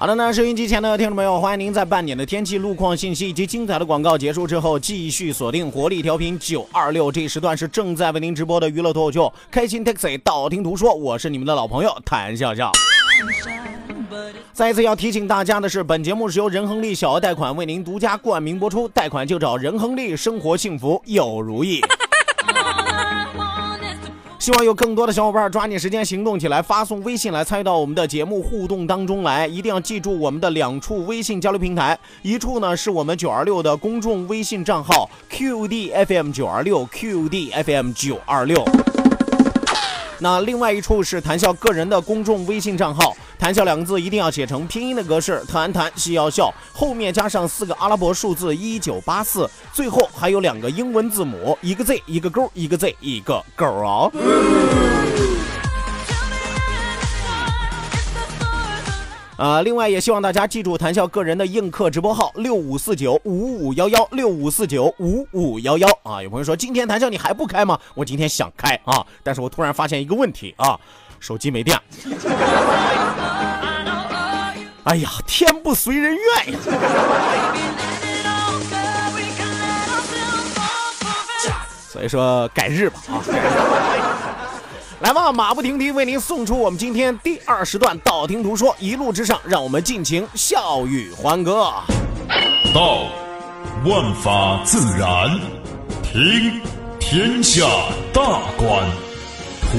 好的呢，收音机前的听众朋友，欢迎您在半点的天气、路况信息以及精彩的广告结束之后，继续锁定活力调频九二六，这时段是正在为您直播的娱乐脱口秀《开心 Taxi》，道听途说，我是你们的老朋友谭笑笑。再一次要提醒大家的是，本节目是由仁恒利小额贷款为您独家冠名播出，贷款就找仁恒利，生活幸福有如意。希望有更多的小伙伴抓紧时间行动起来，发送微信来参与到我们的节目互动当中来。一定要记住我们的两处微信交流平台，一处呢是我们九二六的公众微信账号 QDFM 九二六 QDFM 九二六。那另外一处是谈笑个人的公众微信账号，谈笑两个字一定要写成拼音的格式，谈谈戏要笑，后面加上四个阿拉伯数字一九八四，最后还有两个英文字母，一个 Z 一个勾，一个 Z 一个勾哦。啊，另外也希望大家记住谈笑个人的映客直播号六五四九五五幺幺六五四九五五幺幺啊。有朋友说今天谈笑你还不开吗？我今天想开啊，但是我突然发现一个问题啊，手机没电。哎呀，天不随人愿呀。所以说改日吧啊。来吧，马不停蹄为您送出我们今天第二十段道听途说，一路之上，让我们尽情笑语欢歌。道，万法自然；听，天下大观；图，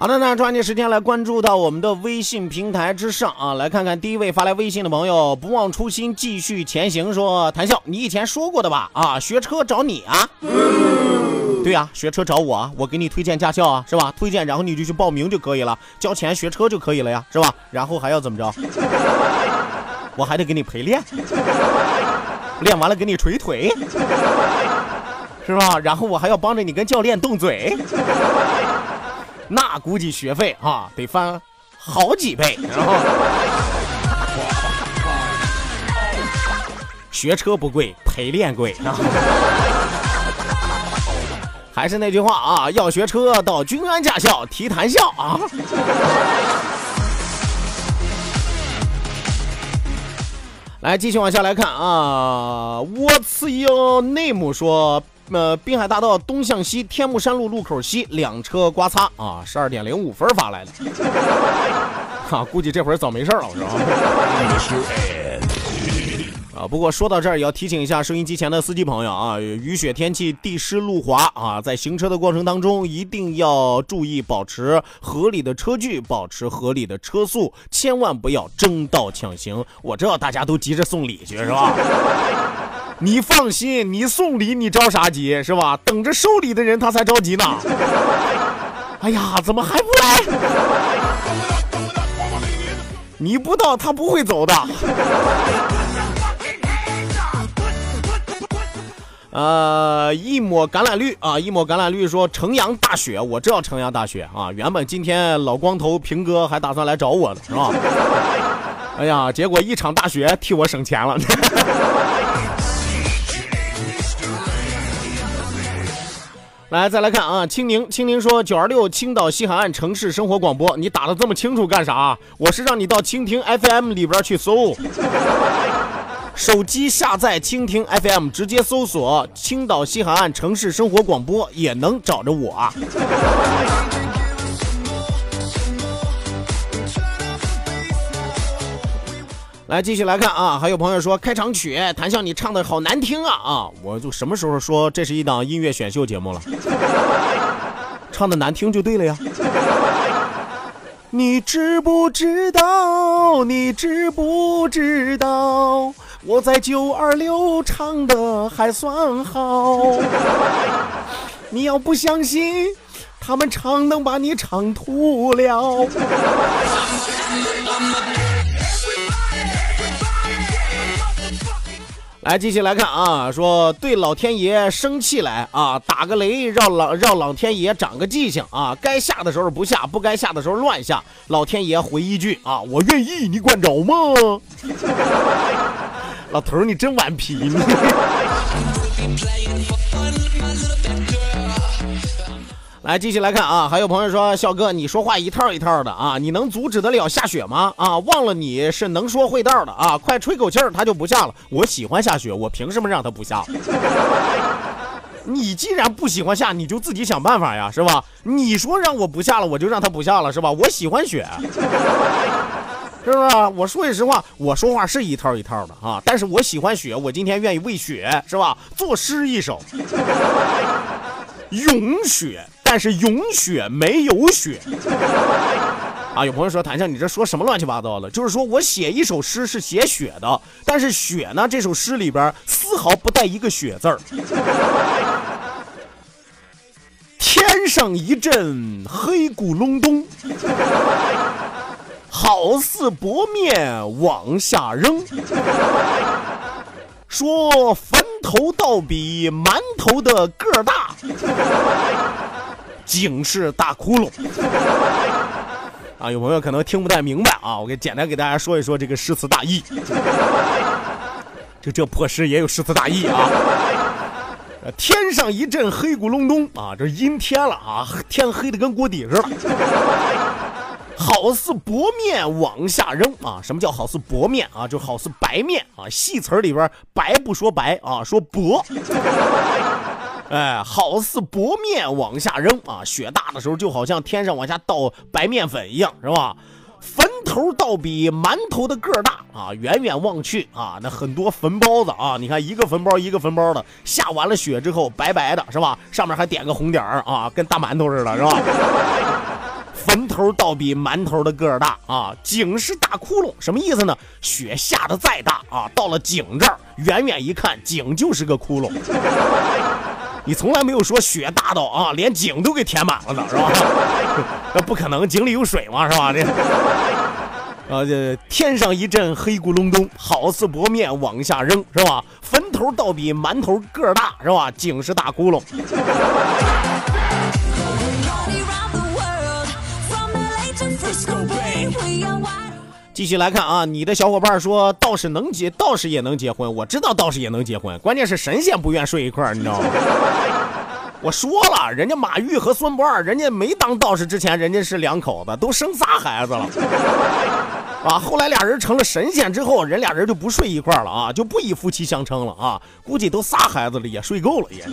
好的，那抓紧时间来关注到我们的微信平台之上啊，来看看第一位发来微信的朋友，不忘初心，继续前行，说谭笑，你以前说过的吧？啊，学车找你啊？对呀、学车找我啊，我给你推荐驾校啊，是吧？推荐，然后你就去报名就可以了，交钱学车就可以了呀，是吧？然后还要怎么着？我还得给你陪练，练完了给你捶腿，是吧？然后我还要帮着你跟教练动嘴。那估计学费啊得翻好几倍，然后学车不贵，陪练贵啊。还是那句话啊，要学车到君安驾校提谈笑啊。来，继续往下来看啊，What's your name？说，呃，滨海大道东向西，天目山路路口西两车刮擦啊，十二点零五分发来的。哈、估计这会儿早没事了，是吧？啊，不过说到这儿，也要提醒一下收音机前的司机朋友啊，雨雪天气，地湿路滑啊，在行车的过程当中，一定要注意保持合理的车距，保持合理的车速，千万不要争道抢行。我知道大家都急着送礼去，是吧？你放心，你送礼你着啥急是吧？等着收礼的人他才着急呢。哎呀，怎么还不来？你不到他不会走的。呃，一抹橄榄绿啊，一抹橄榄绿说城阳大雪，我知道城阳大雪啊。原本今天老光头平哥还打算来找我呢，是吧？哎呀，结果一场大雪替我省钱了。来，再来看啊，青柠，青柠说九二六青岛西海岸城市生活广播，你打的这么清楚干啥？我是让你到蜻蜓 FM 里边去搜，手机下载蜻蜓 FM，直接搜索青岛西海岸城市生活广播，也能找着我来继续来看啊，还有朋友说开场曲谭笑你唱的好难听啊啊！我就什么时候说这是一档音乐选秀节目了？唱的难听就对了呀。你知不知道？你知不知道？我在九二六唱的还算好。你要不相信，他们唱能把你唱吐了。来，继续来看啊，说对老天爷生气来啊，打个雷让老让老天爷长个记性啊，该下的时候不下，不该下的时候乱下。老天爷回一句啊，我愿意，你管着吗？老头儿你真顽皮 来，继续来看啊，还有朋友说，笑哥，你说话一套一套的啊，你能阻止得了下雪吗？啊，忘了你是能说会道的啊，快吹口气儿，它就不下了。我喜欢下雪，我凭什么让它不下？你既然不喜欢下，你就自己想办法呀，是吧？你说让我不下了，我就让它不下了，是吧？我喜欢雪，是不是？我说句实话，我说话是一套一套的啊，但是我喜欢雪，我今天愿意为雪，是吧？作诗一首，咏雪。但是咏雪没有雪啊！有朋友说谭笑，你这说什么乱七八糟的？就是说我写一首诗是写雪的，但是雪呢，这首诗里边丝毫不带一个雪字儿。天上一阵黑咕隆咚，好似薄面往下扔。说坟头倒比馒头的个儿大。警示大窟窿 啊！有朋友可能听不太明白啊，我给简单给大家说一说这个诗词大意。就这破诗也有诗词大意啊！天上一阵黑咕隆咚啊，这阴天了啊，天黑的跟锅底似的。好似薄面往下扔啊！什么叫好似薄面啊？就好似白面啊！戏词里边白不说白啊，说薄。哎，好似薄面往下扔啊！雪大的时候，就好像天上往下倒白面粉一样，是吧？坟头倒比馒头的个儿大啊！远远望去啊，那很多坟包子啊！你看一个坟包一个坟包的，下完了雪之后白白的，是吧？上面还点个红点儿啊，跟大馒头似的，是吧？坟头倒比馒头的个儿大啊！井是大窟窿，什么意思呢？雪下的再大啊，到了井这儿，远远一看，井就是个窟窿。你从来没有说雪大到啊，连井都给填满了的是吧？那不可能，井里有水嘛，是吧？这 啊，这天上一阵黑咕隆咚，好似薄面往下扔，是吧？坟头倒比馒头个儿大，是吧？井是大窟窿。继续来看啊，你的小伙伴说道士能结，道士也能结婚。我知道道士也能结婚，关键是神仙不愿睡一块儿，你知道吗？我说了，人家马玉和孙不二，人家没当道士之前，人家是两口子，都生仨孩子了啊。后来俩人成了神仙之后，人俩人就不睡一块儿了啊，就不以夫妻相称了啊。估计都仨孩子了，也睡够了也。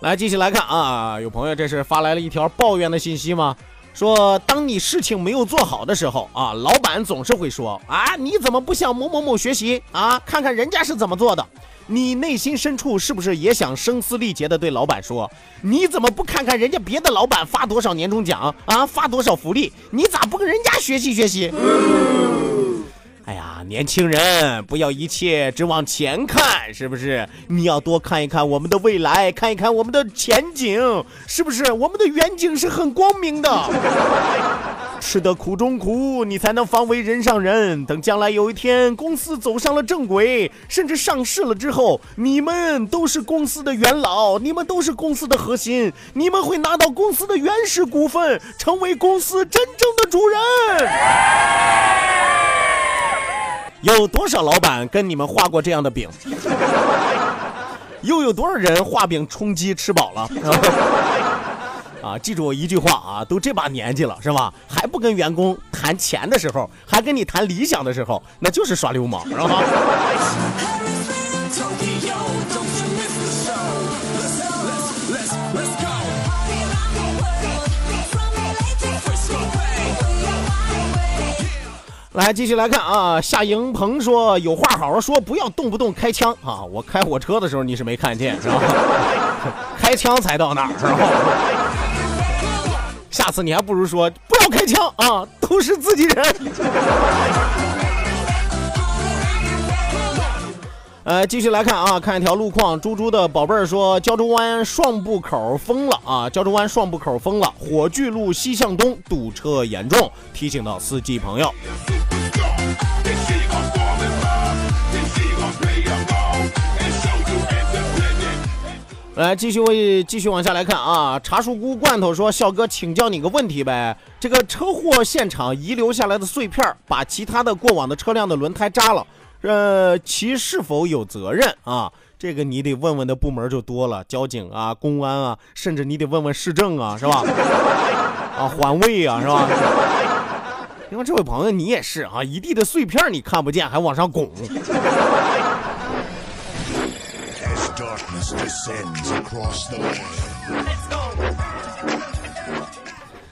来，继续来看啊！有朋友这是发来了一条抱怨的信息吗？说当你事情没有做好的时候啊，老板总是会说啊，你怎么不向某某某学习啊？看看人家是怎么做的。你内心深处是不是也想声嘶力竭的对老板说，你怎么不看看人家别的老板发多少年终奖啊，发多少福利？你咋不跟人家学习学习？哎呀，年轻人，不要一切只往前看，是不是？你要多看一看我们的未来，看一看我们的前景，是不是？我们的远景是很光明的。吃得苦中苦，你才能方为人上人。等将来有一天公司走上了正轨，甚至上市了之后，你们都是公司的元老，你们都是公司的核心，你们会拿到公司的原始股份，成为公司真正的主人。有多少老板跟你们画过这样的饼？又有多少人画饼充饥吃饱了？啊，记住我一句话啊，都这把年纪了是吧？还不跟员工谈钱的时候，还跟你谈理想的时候，那就是耍流氓，是吧？来，继续来看啊。夏迎鹏说：“有话好好说，不要动不动开枪啊！我开火车的时候你是没看见是吧？开枪才到那儿是吧？下次你还不如说不要开枪啊，都是自己人。”呃，继续来看啊，看一条路况。猪猪的宝贝儿说，胶州湾双埠口封了啊，胶州湾双埠口封了，火炬路西向东堵车严重，提醒到司机朋友。来，继续为继续往下来看啊。茶树菇罐头说：“笑哥，请教你个问题呗。这个车祸现场遗留下来的碎片，把其他的过往的车辆的轮胎扎了，呃，其是否有责任啊？这个你得问问的部门就多了，交警啊、公安啊，甚至你得问问市政啊，是吧？啊，环卫啊，是吧？因为这位朋友你也是啊，一地的碎片你看不见，还往上拱。”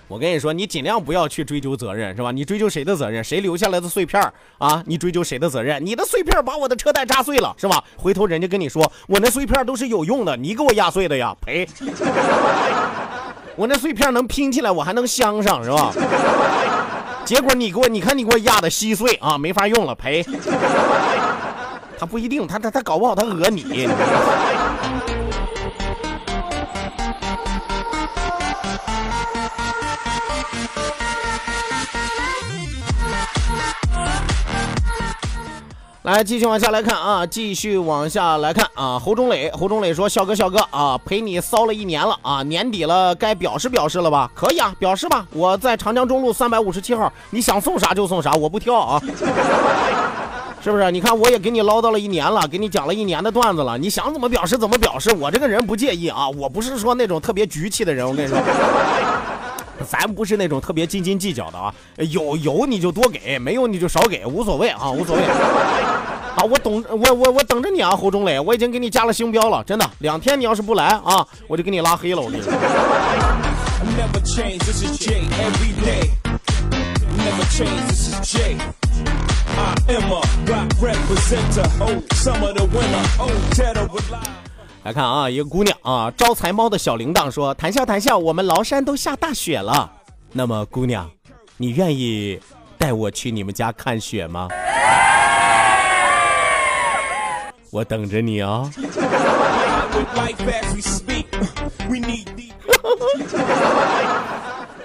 我跟你说，你尽量不要去追究责任，是吧？你追究谁的责任？谁留下来的碎片啊？你追究谁的责任？你的碎片把我的车带扎碎了，是吧？回头人家跟你说，我那碎片都是有用的，你给我压碎的呀，赔！我那碎片能拼起来，我还能镶上，是吧？结果你给我，你看你给我压的稀碎啊，没法用了，赔！他不一定，他他他搞不好他讹你。来，继续往下来看啊，继续往下来看啊。侯忠磊，侯忠磊说：“笑哥，笑哥啊，陪你骚了一年了啊，年底了，该表示表示了吧？可以啊，表示吧。我在长江中路三百五十七号，你想送啥就送啥，我不挑啊。”是不是？你看，我也给你唠叨了一年了，给你讲了一年的段子了，你想怎么表示怎么表示。我这个人不介意啊，我不是说那种特别局气的人。我跟你说，咱不是那种特别斤斤计较的啊。有有你就多给，没有你就少给，无所谓啊，无所谓。啊，我懂我我我等着你啊，侯忠磊，我已经给你加了星标了，真的。两天你要是不来啊，我就给你拉黑了。我跟你说。来看啊，一个姑娘啊，招财猫的小铃铛说，谈笑谈笑，我们崂山都下大雪了，那么姑娘，你愿意带我去你们家看雪吗？我等着你哦。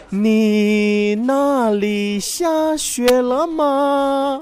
你那里下雪了吗？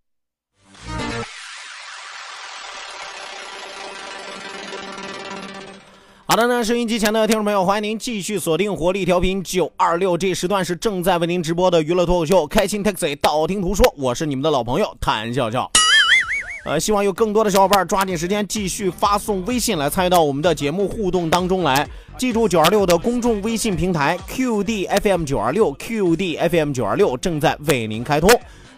好的呢，收音机前的听众朋友，欢迎您继续锁定活力调频九二六，这时段是正在为您直播的娱乐脱口秀《开心 Taxi》，道听途说，我是你们的老朋友谭笑笑。呃，希望有更多的小伙伴抓紧时间继续发送微信来参与到我们的节目互动当中来。记住九二六的公众微信平台 QD FM 九二六 QD FM 九二六正在为您开通。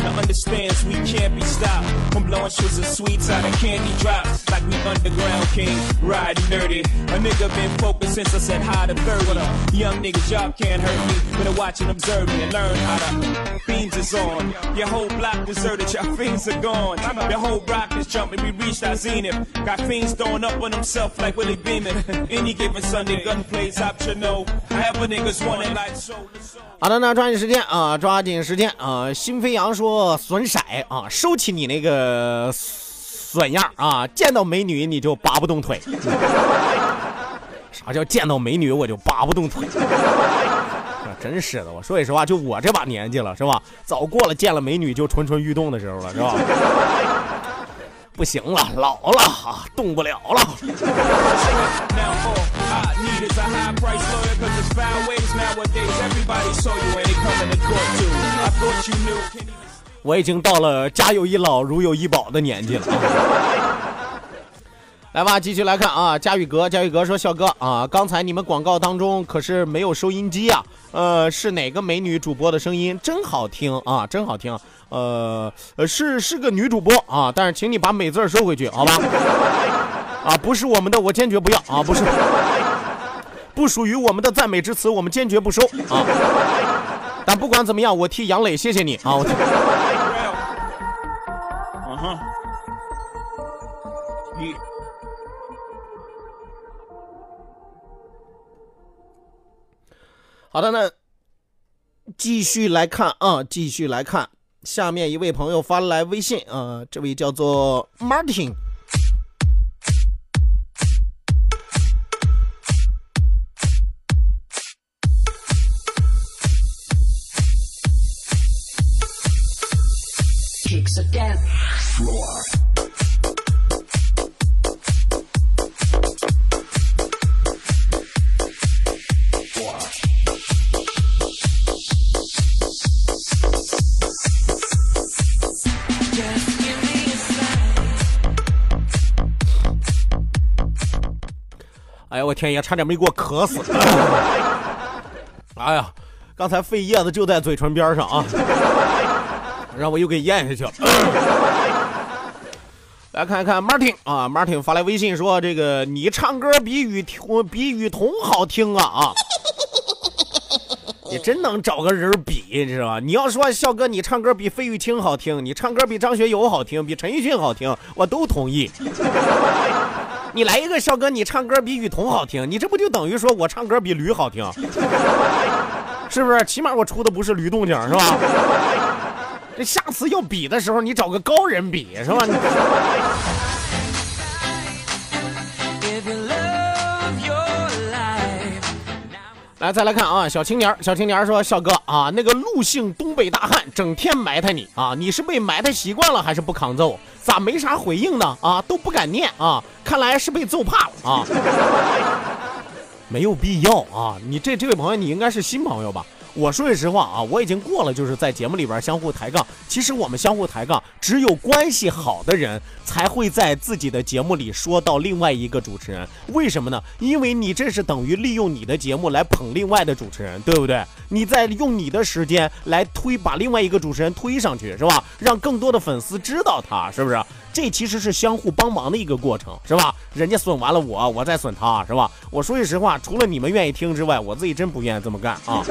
is a chick to hold a jammy like Meth and Mary like Marvin and Tammy. Uh, now understands we can't be stopped from blowing shits and sweets out of candy drops like we underground king riding dirty. A nigga been focused since I said hi to 30. Young niggas job can't hurt me. Better watch and observe me and learn how to. Beams is on. Your whole block deserted. Your fiends are gone. Your whole block is jumping. We reached our zenith. Got fiends throwing up on themselves like Willie Beeman. Any given Sunday, gun plays optional. However niggas want it like so. 好的，那抓紧时间啊，抓紧时间啊！新飞扬说 损色啊，收起你那个损样啊，见到美女你就拔不动腿。啥叫见到美女我就拔不动腿？啊真是的，我说句实话，就我这把年纪了，是吧？早过了见了美女就蠢蠢欲动的时候了，是吧？不行了，老了啊，动不了了。我已经到了家有一老如有一宝的年纪了。来吧，继续来看啊，佳宇哥，佳宇哥说，笑哥啊，刚才你们广告当中可是没有收音机啊，呃，是哪个美女主播的声音？真好听啊，真好听，呃，是是个女主播啊，但是请你把美字收回去，好吧？啊，不是我们的，我坚决不要啊，不是，不属于我们的赞美之词，我们坚决不收啊。但不管怎么样，我替杨磊谢谢你啊，我。好的，那继续来看啊，继续来看，下面一位朋友发来微信啊，这位叫做 Martin。我天爷，差点没给我渴死！哎呀，刚才肺叶子就在嘴唇边上啊，让我又给咽下去了。来看一看 Martin 啊，Martin 发来微信说：“这个你唱歌比雨桐比雨桐好听啊啊！”你真能找个人比，你知道吧？你要说笑哥，你唱歌比费玉清好听，你唱歌比张学友好听，比陈奕迅好听，我都同意。你来一个笑哥，你唱歌比雨桐好听，你这不就等于说我唱歌比驴好听？是不是？起码我出的不是驴动静，是吧？这下次要比的时候，你找个高人比，是吧？你来，再来看啊，小青年，小青年说：“小哥啊，那个陆姓东北大汉整天埋汰你啊，你是被埋汰习惯了，还是不抗揍？咋没啥回应呢？啊，都不敢念啊，看来是被揍怕了啊。没有必要啊，你这这位朋友，你应该是新朋友吧？我说句实话啊，我已经过了就是在节目里边相互抬杠。其实我们相互抬杠，只有关系好的人才会在自己的节目里说到另外一个主持人。为什么呢？因为你这是等于利用你的节目来捧另外的主持人，对不对？你在用你的时间来推把另外一个主持人推上去，是吧？让更多的粉丝知道他，是不是？这其实是相互帮忙的一个过程，是吧？人家损完了我，我再损他，是吧？我说句实话，除了你们愿意听之外，我自己真不愿意这么干啊。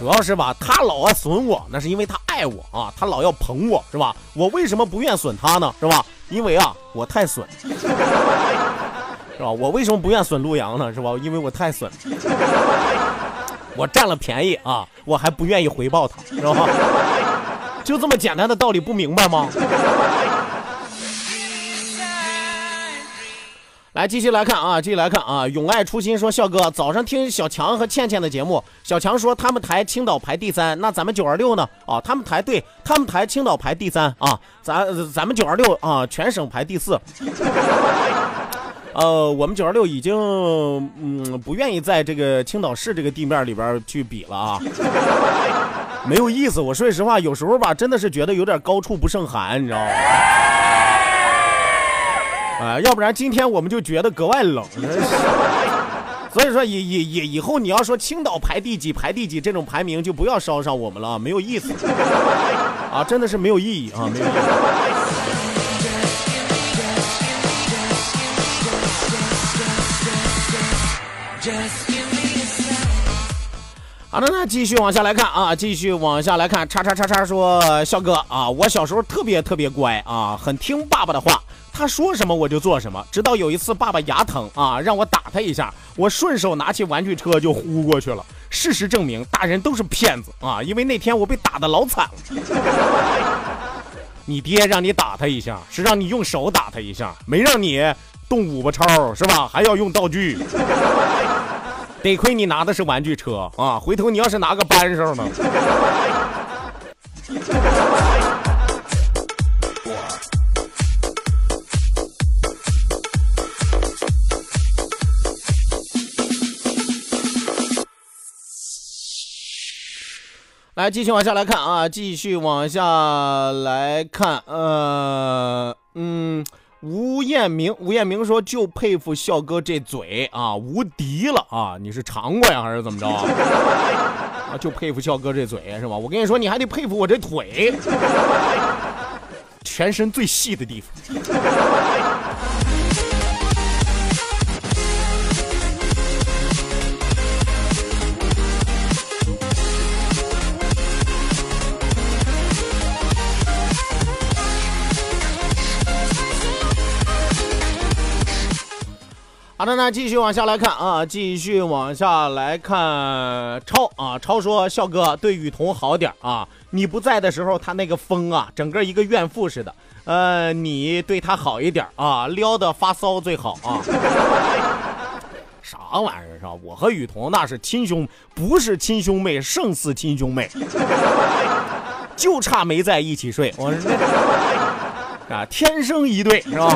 主要是吧，他老爱损我，那是因为他爱我啊，他老要捧我，是吧？我为什么不愿损他呢？是吧？因为啊，我太损，是吧？我为什么不愿损陆阳呢？是吧？因为我太损，我占了便宜啊，我还不愿意回报他，是吧？就这么简单的道理不明白吗？来，继续来看啊，继续来看啊！永爱初心说，笑哥早上听小强和倩倩的节目，小强说他们台青岛排第三，那咱们九二六呢？啊，他们台对他们台青岛排第三啊，咱咱们九二六啊，全省排第四。呃，我们九二六已经嗯不愿意在这个青岛市这个地面里边去比了啊，没有意思。我说实话，有时候吧，真的是觉得有点高处不胜寒，你知道吗？啊、要不然今天我们就觉得格外冷。所以说以以以以后你要说青岛排第几排第几这种排名就不要捎上我们了，没有意思 啊，真的是没有意义啊，没有意义。好的，那继续往下来看啊，继续往下来看，叉叉叉叉说，笑哥啊，我小时候特别特别乖啊，很听爸爸的话，他说什么我就做什么，直到有一次爸爸牙疼啊，让我打他一下，我顺手拿起玩具车就呼过去了。事实证明，大人都是骗子啊，因为那天我被打的老惨了。你爹让你打他一下，是让你用手打他一下，没让你动五八超是吧？还要用道具。得亏你拿的是玩具车啊！回头你要是拿个扳手呢？来，继续往下来看啊，继续往下来看，呃，嗯。吴彦明，吴彦明说：“就佩服笑哥这嘴啊，无敌了啊！你是尝过呀，还是怎么着 啊？就佩服笑哥这嘴是吧？我跟你说，你还得佩服我这腿，全身最细的地方。”好的，那继续往下来看啊，继续往下来看超啊，超说笑哥对雨桐好点啊，你不在的时候他那个疯啊，整个一个怨妇似的。呃，你对他好一点啊，撩的发骚最好啊。啥玩意儿是吧？我和雨桐那是亲兄，不是亲兄妹，胜似亲兄妹，就差没在一起睡。我是啊，天生一对是吧？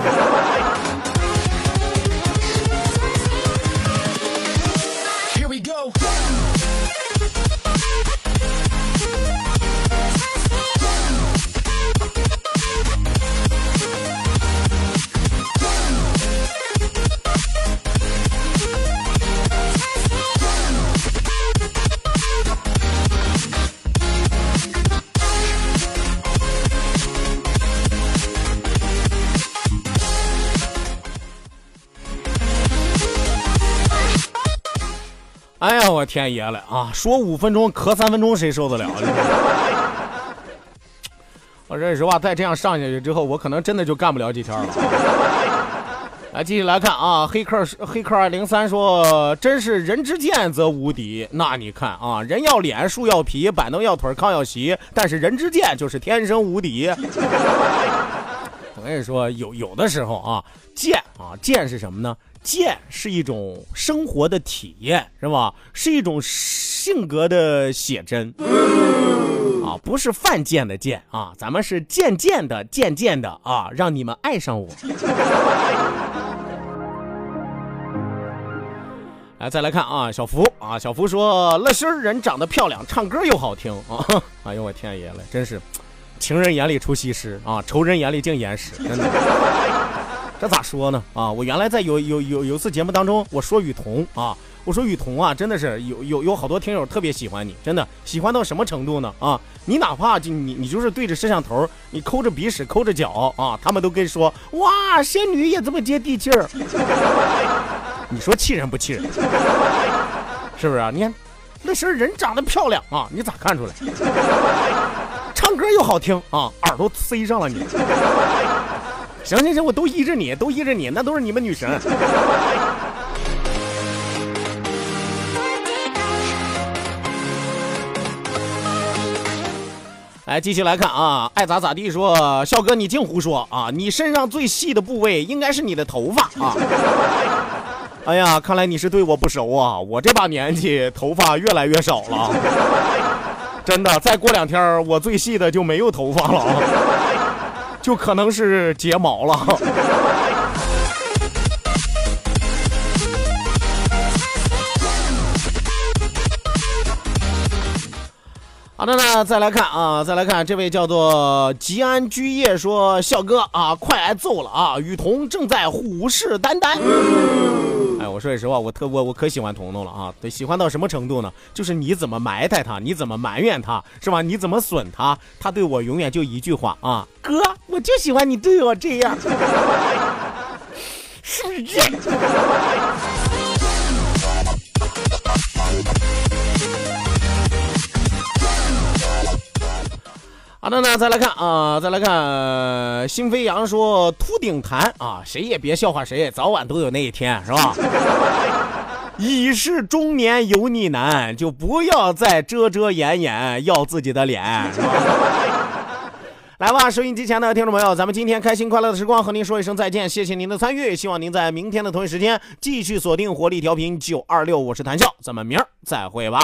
哎呀，我天爷了啊！说五分钟咳三分钟，谁受得了？我说实话，再这样上下去之后，我可能真的就干不了几天了。来，继续来看啊，黑客黑客二零三说：“真是人之剑则无敌。”那你看啊，人要脸，树要皮，板凳要腿，炕要席，但是人之剑就是天生无敌。我跟你说，有有的时候啊，贱啊，贱是什么呢？贱是一种生活的体验，是吧？是一种性格的写真啊，不是犯贱的贱啊，咱们是渐渐的、渐渐的啊，让你们爱上我。来，再来看啊，小福啊，小福说乐心人长得漂亮，唱歌又好听啊！哎呦我天爷了，真是情人眼里出西施啊，仇人眼里净眼屎，真的。这咋说呢？啊，我原来在有有有有一次节目当中，我说雨桐啊，我说雨桐啊，真的是有有有好多听友特别喜欢你，真的喜欢到什么程度呢？啊，你哪怕就你你就是对着摄像头，你抠着鼻屎抠着脚啊，他们都跟说哇，仙女也这么接地气儿。你说气人不气人？是不是啊？你看那时候人长得漂亮啊，你咋看出来？唱歌又好听啊，耳朵塞上了你。行行行，我都依着你，都依着你，那都是你们女神。来，继续来看啊，爱咋咋地说，笑哥你净胡说啊！你身上最细的部位应该是你的头发啊！哎呀，看来你是对我不熟啊！我这把年纪，头发越来越少了，真的，再过两天我最细的就没有头发了！就可能是睫毛了。好的呢，再来看啊，再来看这位叫做吉安居业说：“笑哥啊，快挨揍了啊！雨桐正在虎视眈眈。”哎，我说句实话，我特我我可喜欢彤彤了啊！对，喜欢到什么程度呢？就是你怎么埋汰他，你怎么埋怨他，是吧？你怎么损他，他对我永远就一句话啊，哥，我就喜欢你对我这样，是不是这样？好的呢，再来看啊，再来看新飞扬说秃顶谈啊，谁也别笑话谁，早晚都有那一天，是吧？已是中年油腻男，就不要再遮遮掩掩要自己的脸。是吧来吧，收音机前的听众朋友，咱们今天开心快乐的时光和您说一声再见，谢谢您的参与，希望您在明天的同一时间继续锁定活力调频九二六，我是谭笑，咱们明儿再会吧。